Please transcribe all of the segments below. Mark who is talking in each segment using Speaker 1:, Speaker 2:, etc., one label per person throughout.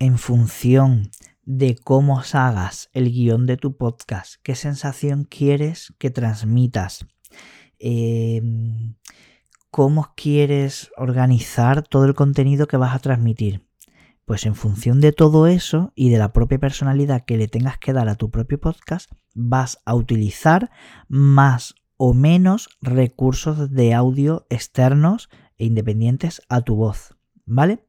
Speaker 1: en función de cómo hagas el guion de tu podcast, qué sensación quieres que transmitas, em, cómo quieres organizar todo el contenido que vas a transmitir. Pues en función de todo eso y de la propia personalidad que le tengas que dar a tu propio podcast, vas a utilizar más o menos recursos de audio externos e independientes a tu voz, ¿vale?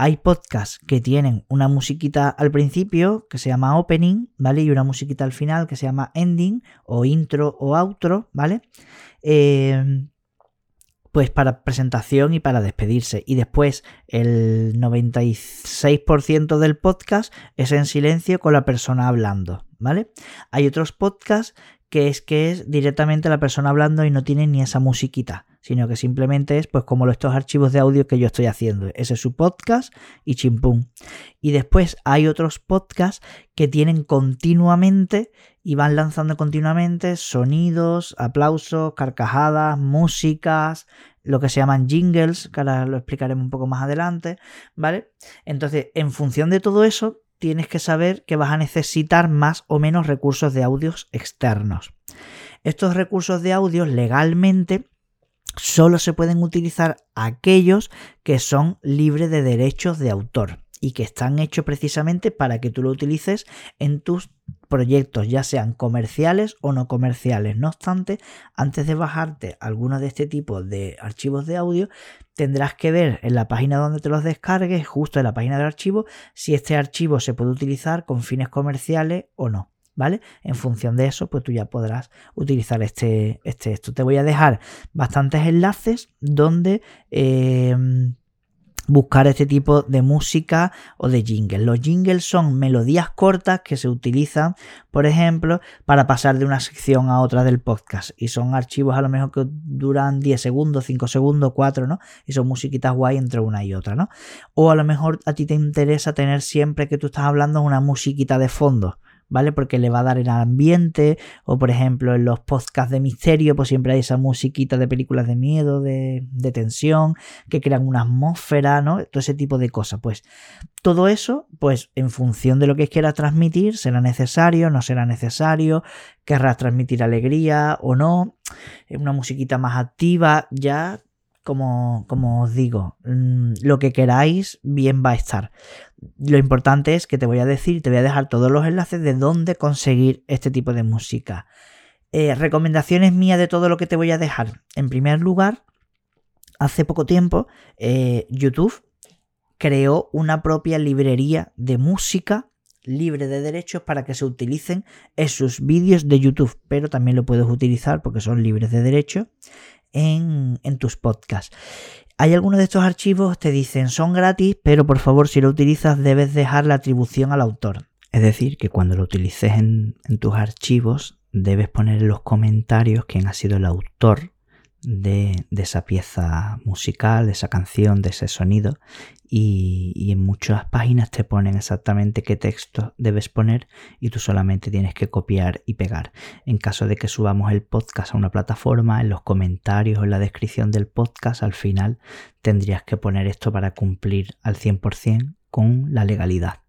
Speaker 1: Hay podcasts que tienen una musiquita al principio que se llama opening, ¿vale? Y una musiquita al final que se llama ending o intro o outro, ¿vale? Eh, pues para presentación y para despedirse. Y después el 96% del podcast es en silencio con la persona hablando, ¿vale? Hay otros podcasts que es que es directamente la persona hablando y no tiene ni esa musiquita sino que simplemente es pues como estos archivos de audio que yo estoy haciendo. Ese es su podcast y chimpum. Y después hay otros podcasts que tienen continuamente y van lanzando continuamente sonidos, aplausos, carcajadas, músicas, lo que se llaman jingles, que ahora lo explicaremos un poco más adelante, ¿vale? Entonces, en función de todo eso, tienes que saber que vas a necesitar más o menos recursos de audios externos. Estos recursos de audio legalmente solo se pueden utilizar aquellos que son libres de derechos de autor y que están hechos precisamente para que tú lo utilices en tus proyectos, ya sean comerciales o no comerciales. No obstante, antes de bajarte alguno de este tipo de archivos de audio, tendrás que ver en la página donde te los descargues, justo en la página del archivo, si este archivo se puede utilizar con fines comerciales o no. ¿vale? En función de eso, pues tú ya podrás utilizar este, este esto. Te voy a dejar bastantes enlaces donde em, buscar este tipo de música o de jingles. Los jingles son melodías cortas que se utilizan, por ejemplo, para pasar de una sección a otra del podcast. Y son archivos a lo mejor que duran 10 segundos, 5 segundos, 4, ¿no? Y son musiquitas guay entre una y otra, ¿no? O a lo mejor a ti te interesa tener siempre que tú estás hablando una musiquita de fondo ¿vale? Porque le va a dar el ambiente, o por ejemplo en los podcasts de misterio, pues siempre hay esa musiquita de películas de miedo, de, tensión, que crean una atmósfera, ¿no? Todo ese tipo de cosas. Pues todo eso, pues en función de lo que quieras transmitir, será necesario, no será necesario, querrás transmitir alegría o no, una musiquita más activa, ya como, como, os digo, mm, lo que queráis, bien va a estar. Lo importante es que te voy a decir, te voy a dejar todos los enlaces de dónde conseguir este tipo de música. Eh, recomendaciones mías de todo lo que te voy a dejar. En primer lugar, hace poco tiempo, eh, YouTube creó una propia librería de música libre de derechos para que se utilicen en sus vídeos de YouTube, pero también lo puedes utilizar porque son libres de derechos en, tus podcasts. Hay algunos de estos archivos te dicen son gratis, pero por favor si lo utilizas debes dejar la atribución al autor. Es decir, que cuando lo utilices en, en tus archivos debes poner en los comentarios quién ha sido el autor de, esa pieza musical, de esa canción, de ese sonido. Y, en muchas páginas te ponen exactamente qué texto debes poner y tú solamente tienes que copiar y pegar. En caso de que subamos el podcast a una plataforma, en los comentarios o en la descripción del podcast, al final tendrías que poner esto para cumplir al 100% con la legalidad.